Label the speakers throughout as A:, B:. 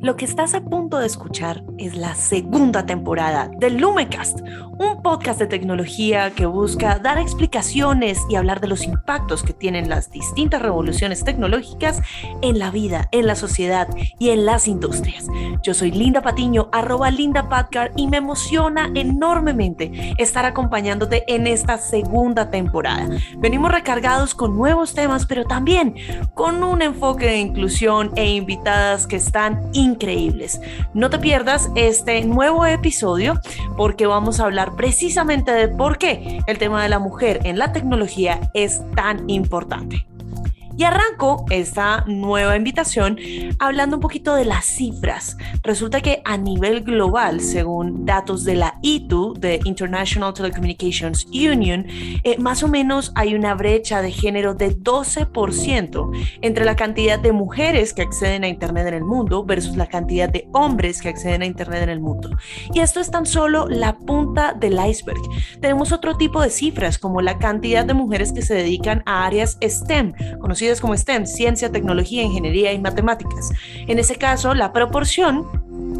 A: Lo que estás a punto de escuchar es la segunda temporada de Lumecast, un podcast de tecnología que busca dar explicaciones y hablar de los impactos que tienen las distintas revoluciones tecnológicas en la vida, en la sociedad y en las industrias. Yo soy Linda Patiño, arroba Linda Patcar, y me emociona enormemente estar acompañándote en esta segunda temporada. Venimos recargados con nuevos temas, pero también con un enfoque de inclusión e invitadas que están increíbles. No te pierdas este nuevo episodio porque vamos a hablar precisamente de por qué el tema de la mujer en la tecnología es tan importante. Y arranco esta nueva invitación hablando un poquito de las cifras. Resulta que a nivel global, según datos de la ITU, de International Telecommunications Union, eh, más o menos hay una brecha de género de 12% entre la cantidad de mujeres que acceden a Internet en el mundo versus la cantidad de hombres que acceden a Internet en el mundo. Y esto es tan solo la punta del iceberg. Tenemos otro tipo de cifras como la cantidad de mujeres que se dedican a áreas STEM, conocidas como STEM, ciencia, tecnología, ingeniería y matemáticas. En ese caso, la proporción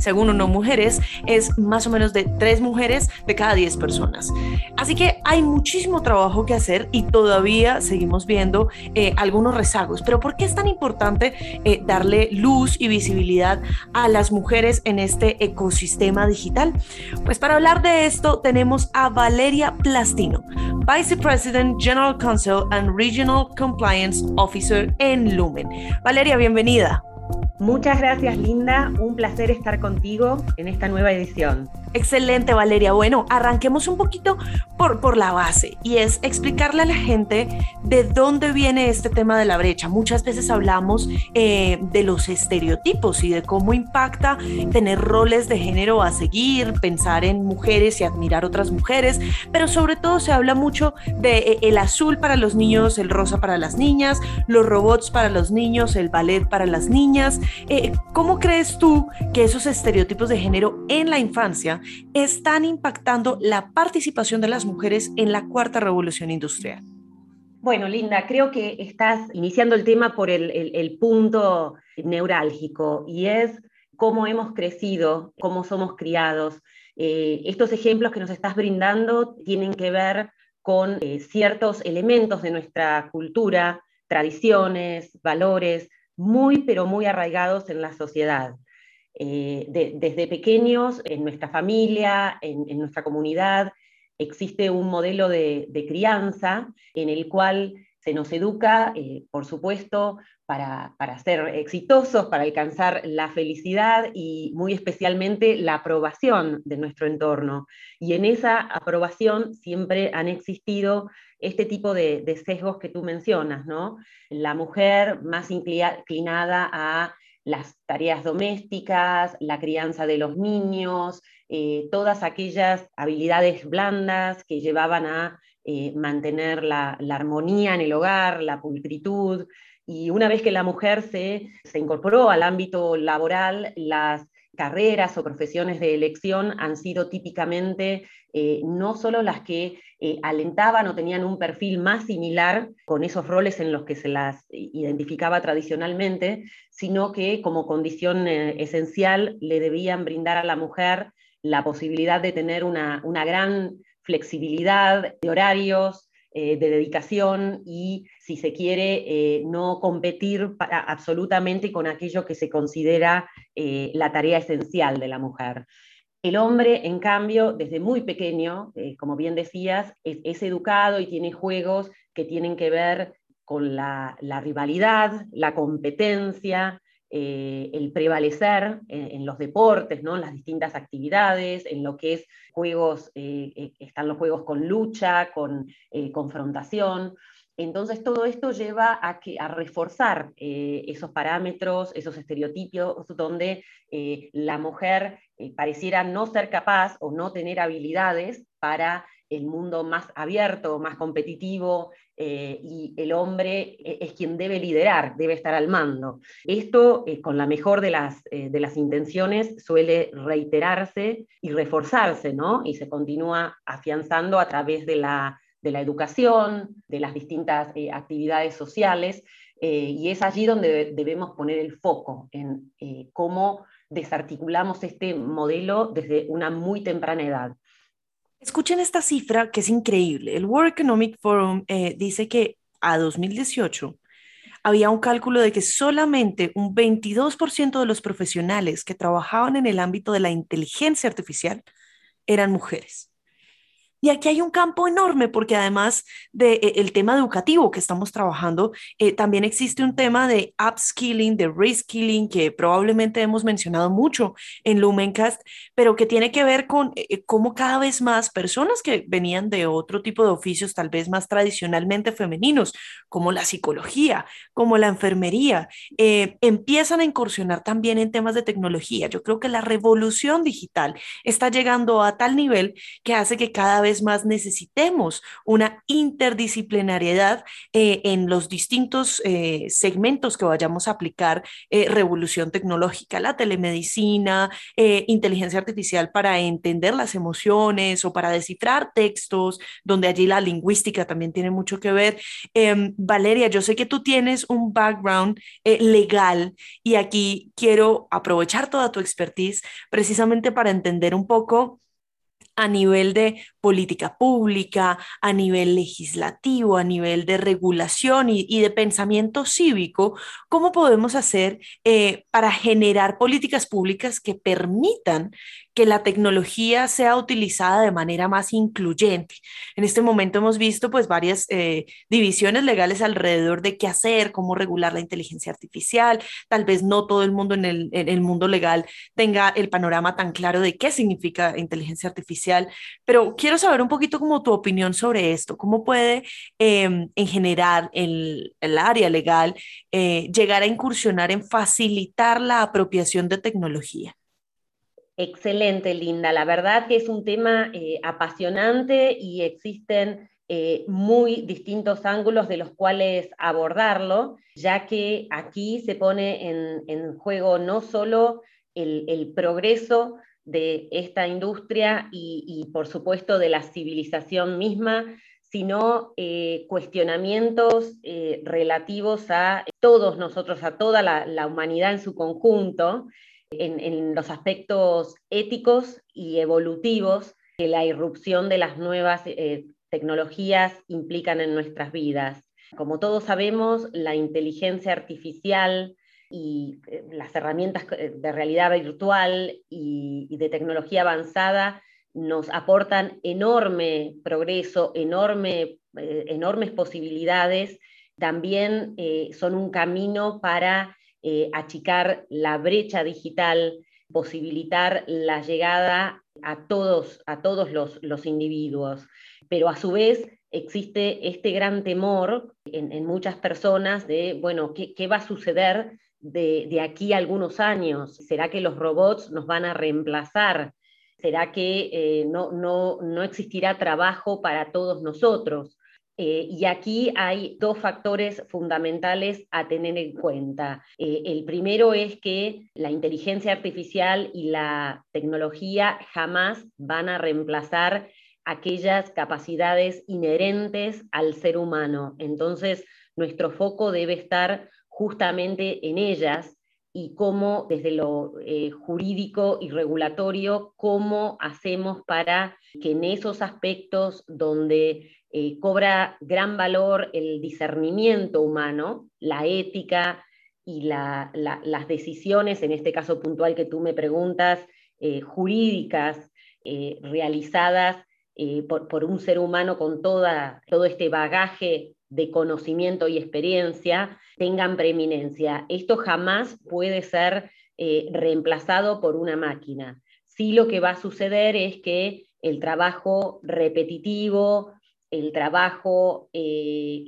A: según uno mujeres, es más o menos de tres mujeres de cada diez personas. Así que hay muchísimo trabajo que hacer y todavía seguimos viendo eh, algunos rezagos. Pero ¿por qué es tan importante eh, darle luz y visibilidad a las mujeres en este ecosistema digital? Pues para hablar de esto tenemos a Valeria Plastino, Vice President, General Counsel and Regional Compliance Officer en Lumen. Valeria, bienvenida.
B: Muchas gracias, Linda. Un placer estar contigo en esta nueva edición.
A: Excelente, Valeria. Bueno, arranquemos un poquito por, por la base y es explicarle a la gente de dónde viene este tema de la brecha. Muchas veces hablamos eh, de los estereotipos y de cómo impacta tener roles de género a seguir, pensar en mujeres y admirar otras mujeres, pero sobre todo se habla mucho de eh, el azul para los niños, el rosa para las niñas, los robots para los niños, el ballet para las niñas. Eh, ¿Cómo crees tú que esos estereotipos de género en la infancia están impactando la participación de las mujeres en la cuarta revolución industrial?
B: Bueno, Linda, creo que estás iniciando el tema por el, punto neurálgico y es cómo hemos crecido, cómo somos criados. Eh, estos ejemplos que nos estás brindando tienen que ver con eh, ciertos elementos de nuestra cultura, tradiciones, valores, muy, pero muy arraigados en la sociedad. Eh, desde pequeños, en nuestra familia, en, nuestra comunidad, existe un modelo de, crianza en el cual se nos educa, eh, por supuesto, para, ser exitosos, para alcanzar la felicidad y muy especialmente la aprobación de nuestro entorno. Y en esa aprobación siempre han existido este tipo de sesgos que tú mencionas, ¿no? La mujer más inclinada a las tareas domésticas, la crianza de los niños, eh, todas aquellas habilidades blandas que llevaban a eh, mantener la, armonía en el hogar, la pulcritud. Y una vez que la mujer se, se incorporó al ámbito laboral, las carreras o profesiones de elección han sido típicamente eh, no solo las que eh, alentaban o tenían un perfil más similar con esos roles en los que se las identificaba tradicionalmente, sino que como condición eh, esencial le debían brindar a la mujer la posibilidad de tener una, una gran flexibilidad de horarios, de dedicación y, si se quiere, no competir absolutamente con aquello que se considera la tarea esencial de la mujer. El hombre, en cambio, desde muy pequeño, eh, como bien decías, es, educado y tiene juegos que tienen que ver con la, rivalidad, la competencia, eh, el prevalecer en, los deportes, ¿no? en las distintas actividades, en lo que es juegos, eh, están los juegos con lucha, con confrontación. Entonces todo esto lleva a, que, a reforzar eh, esos parámetros, esos estereotipos donde eh, la mujer eh, pareciera no ser capaz o no tener habilidades para el mundo más abierto, más competitivo, y el hombre es quien debe liderar, debe estar al mando. Esto, con la mejor de las, de las intenciones, suele reiterarse y reforzarse, ¿no? Y se continúa afianzando a través de la educación, de las distintas eh, actividades sociales, eh, y es allí donde debemos poner el foco en eh, cómo desarticulamos este modelo desde una muy temprana edad.
A: Escuchen esta cifra que es increíble. El World Economic Forum eh, dice que a 2018 había un cálculo de que solamente un 22% de los profesionales que trabajaban en el ámbito de la inteligencia artificial eran mujeres. Y aquí hay un campo enorme porque además del de, el tema educativo que estamos trabajando, eh, también existe un tema de upskilling, de reskilling, que probablemente hemos mencionado mucho en Lumencast, pero que tiene que ver con eh, eh, cómo cada vez más personas que venían de otro tipo de oficios, tal vez más tradicionalmente femeninos, como la psicología, como la enfermería, empiezan a incursionar también en temas de tecnología. Yo creo que la revolución digital está llegando a tal nivel que hace que cada vez más necesitemos una interdisciplinariedad eh, en los distintos eh, segmentos que vayamos a aplicar eh, revolución tecnológica, la telemedicina, inteligencia artificial para entender las emociones o para descifrar textos, donde allí la lingüística también tiene mucho que ver. Em, Valeria, yo sé que tú tienes un background legal y aquí quiero aprovechar toda tu expertise precisamente para entender un poco a nivel de política pública, a nivel legislativo, a nivel de regulación y, de pensamiento cívico, ¿cómo podemos hacer eh, para generar políticas públicas que permitan que la tecnología sea utilizada de manera más incluyente. En este momento hemos visto pues varias eh, divisiones legales alrededor de qué hacer, cómo regular la inteligencia artificial. Tal vez no todo el mundo en el, en el mundo legal tenga el panorama tan claro de qué significa inteligencia artificial, pero quiero saber un poquito como tu opinión sobre esto, cómo puede em, en general el, el área legal eh, llegar a incursionar en facilitar la apropiación de tecnología.
B: Excelente, Linda. La verdad que es un tema eh, apasionante y existen eh, muy distintos ángulos de los cuales abordarlo, ya que aquí se pone en, juego no solo el, progreso de esta industria y, por supuesto de la civilización misma, sino eh, cuestionamientos relativos a todos nosotros, a toda la humanidad en su conjunto, en, los aspectos éticos y evolutivos que la irrupción de las nuevas eh, tecnologías implican en nuestras vidas. Como todos sabemos, la inteligencia artificial y eh, las herramientas eh, de realidad virtual y, de tecnología avanzada nos aportan enorme progreso, enorme, enormes posibilidades. También son un camino para eh, achicar la brecha digital, posibilitar la llegada a todos, a todos los, individuos. Pero a su vez existe este gran temor en, muchas personas de, bueno, ¿qué, va a suceder de, aquí a algunos años? ¿Será que los robots nos van a reemplazar? ¿Será que eh, no, no existirá trabajo para todos nosotros? Eh, y aquí hay dos factores fundamentales a tener en cuenta. Eh, el primero es que la inteligencia artificial y la tecnología jamás van a reemplazar aquellas capacidades inherentes al ser humano. Entonces, nuestro foco debe estar justamente en ellas y cómo desde lo eh, jurídico y regulatorio, cómo hacemos para que en esos aspectos donde eh, cobra gran valor el discernimiento humano, la ética y las decisiones, en este caso puntual que tú me preguntas, eh, jurídicas, realizadas por, un ser humano con toda, todo este bagaje de conocimiento y experiencia, tengan preeminencia. Esto jamás puede ser reemplazado por una máquina. Sí lo que va a suceder es que el trabajo repetitivo, el trabajo eh,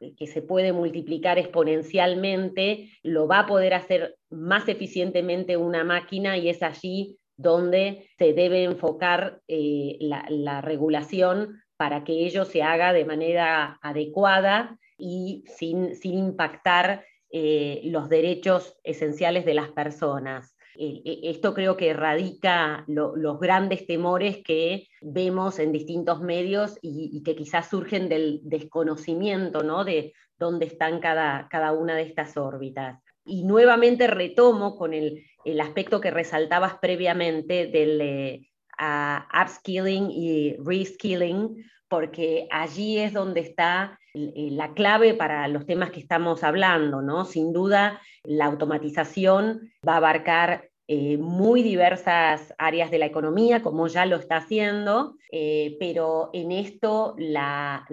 B: eh, que se puede multiplicar exponencialmente lo va a poder hacer más eficientemente una máquina y es allí donde se debe enfocar eh, la, regulación para que ello se haga de manera adecuada y sin, sin impactar los derechos esenciales de las personas. Eh, eh, esto creo que radica los grandes temores que vemos en distintos medios y, que quizás surgen del desconocimiento ¿no? de dónde están cada, cada una de estas órbitas. Y nuevamente retomo con el, aspecto que resaltabas previamente del eh, upskilling y reskilling, porque allí es donde está eh, la clave para los temas que estamos hablando, ¿no? Sin duda, la automatización va a abarcar eh, muy diversas áreas de la economía, como ya lo está haciendo, eh, pero en esto la,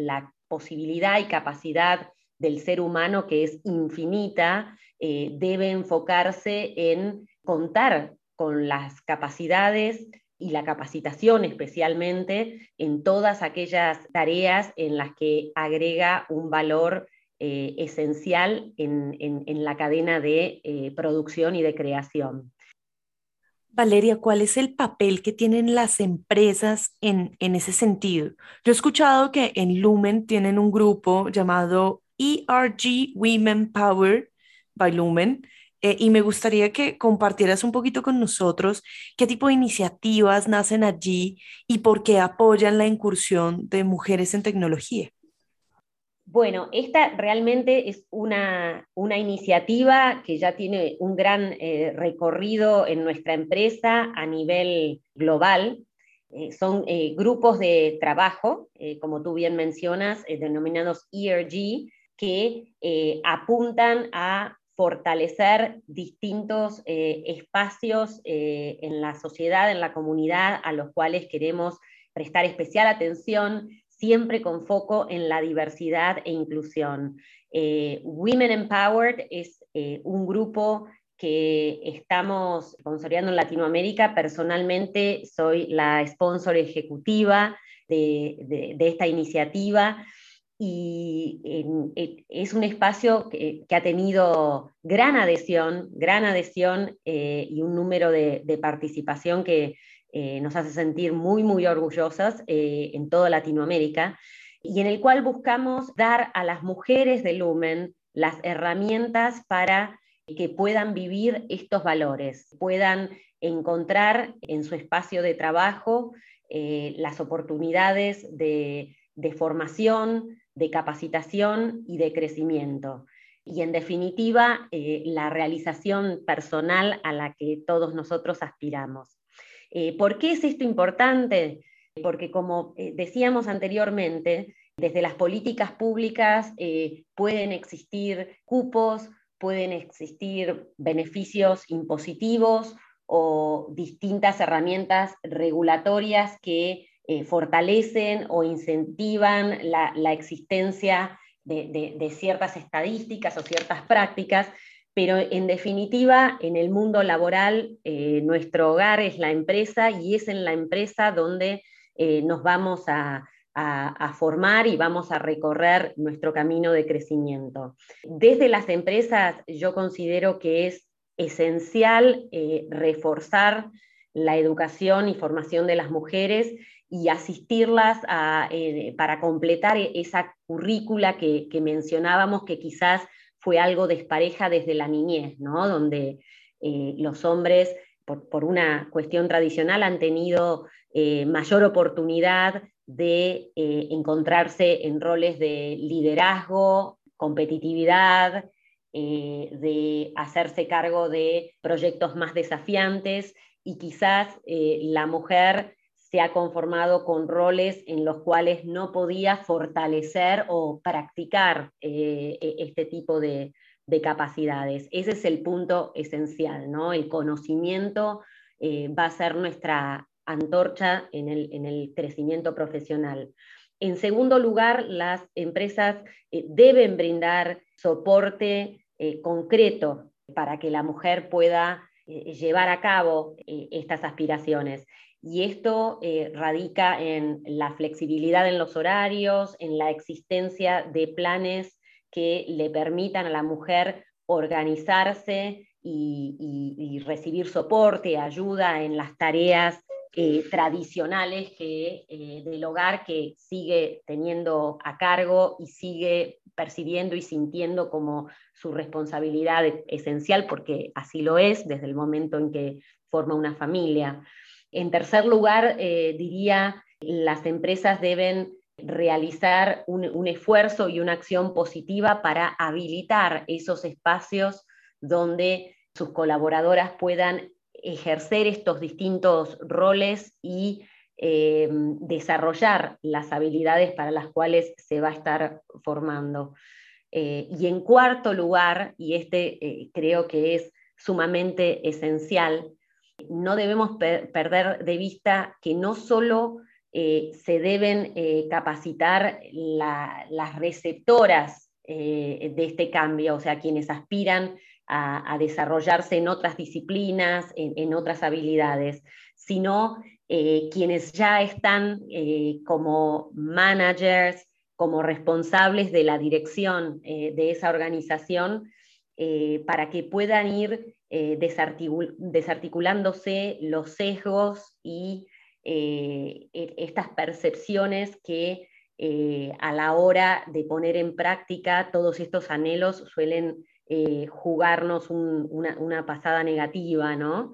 B: posibilidad y capacidad del ser humano, que es infinita, debe enfocarse en contar con las capacidades y la capacitación especialmente en todas aquellas tareas en las que agrega un valor eh, esencial en, la cadena de eh, producción y de creación.
A: Valeria, ¿cuál es el papel que tienen las empresas en, en ese sentido? Yo he escuchado que en Lumen tienen un grupo llamado ERG Women Power by Lumen, eh, y me gustaría que compartieras un poquito con nosotros qué tipo de iniciativas nacen allí y por qué apoyan la incursión de mujeres en tecnología.
B: Bueno, esta realmente es una, iniciativa que ya tiene un gran eh, recorrido en nuestra empresa a nivel global. Eh, son grupos de trabajo, como tú bien mencionas, denominados ERG, que apuntan a fortalecer distintos eh, espacios eh, en la sociedad, en la comunidad, a los cuales queremos prestar especial atención, siempre con foco en la diversidad e inclusión. Eh, Women Empowered es un grupo que estamos sponsoreando en Latinoamérica. Personalmente soy la sponsor ejecutiva de esta iniciativa y es un espacio que, ha tenido gran adhesión, gran adhesión eh, y un número de, participación que eh, nos hace sentir muy, muy orgullosas eh, en toda Latinoamérica y en el cual buscamos dar a las mujeres de Lumen las herramientas para que puedan vivir estos valores, puedan encontrar en su espacio de trabajo las oportunidades de, de formación, de capacitación y de crecimiento. Y en definitiva, eh, la realización personal a la que todos nosotros aspiramos. Eh, ¿Por qué es esto importante? Porque como eh, decíamos anteriormente, desde las políticas públicas pueden existir cupos, pueden existir beneficios impositivos o distintas herramientas regulatorias que eh, fortalecen o incentivan la, existencia de, ciertas estadísticas o ciertas prácticas, pero en definitiva, en el mundo laboral, eh, nuestro hogar es la empresa y es en la empresa donde eh, nos vamos a, formar y vamos a recorrer nuestro camino de crecimiento. Desde las empresas yo considero que es esencial reforzar la educación y formación de las mujeres y asistirlas eh, para completar e, esa currícula que, mencionábamos que quizás fue algo despareja desde la niñez, ¿no? donde eh, los hombres, por, una cuestión tradicional, han tenido eh, mayor oportunidad de encontrarse en roles de liderazgo, competitividad, de hacerse cargo de proyectos más desafiantes y quizás la mujer se ha conformado con roles en los cuales no podía fortalecer o practicar eh, e, este tipo de, capacidades. Ese es el punto esencial, ¿no? El conocimiento eh, va a ser nuestra antorcha en el, crecimiento profesional. En segundo lugar, las empresas eh, deben brindar soporte concreto para que la mujer pueda llevar a cabo estas aspiraciones. Y esto eh, radica en la flexibilidad en los horarios, en la existencia de planes que le permitan a la mujer organizarse y, recibir soporte, ayuda en las tareas eh, tradicionales que, eh, del hogar que sigue teniendo a cargo y sigue percibiendo y sintiendo como su responsabilidad esencial, porque así lo es desde el momento en que forma una familia. En tercer lugar, eh, diría, las empresas deben realizar un, esfuerzo y una acción positiva para habilitar esos espacios donde sus colaboradoras puedan ejercer estos distintos roles y eh, desarrollar las habilidades para las cuales se va a estar formando. Eh, y en cuarto lugar, y este eh, creo que es sumamente esencial, no debemos perder de vista que no solo se deben capacitar las receptoras de este cambio, o sea, quienes aspiran a, desarrollarse en otras disciplinas, en, otras habilidades, sino eh, quienes ya están eh, como managers, como responsables de la dirección eh, de esa organización, para que puedan ir desarticulándose los sesgos y e, estas percepciones que a la hora de poner en práctica todos estos anhelos suelen eh, jugarnos una, pasada negativa, ¿no?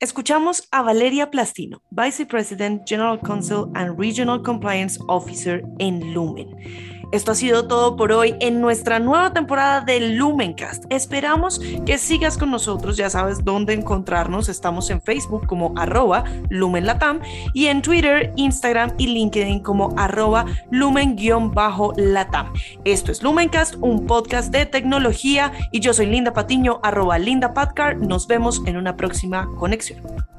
A: Escuchamos a Valeria Plastino, Vice President, General Counsel and Regional Compliance Officer en Lumen. Esto ha sido todo por hoy en nuestra nueva temporada de Lumencast. Esperamos que sigas con nosotros, ya sabes dónde encontrarnos. Estamos en Facebook como arroba lumenlatam y en Twitter, Instagram y LinkedIn como arroba lumen-latam. Esto es Lumencast, un podcast de tecnología y yo soy Linda Patiño, arroba Linda. Nos vemos en una próxima conexión.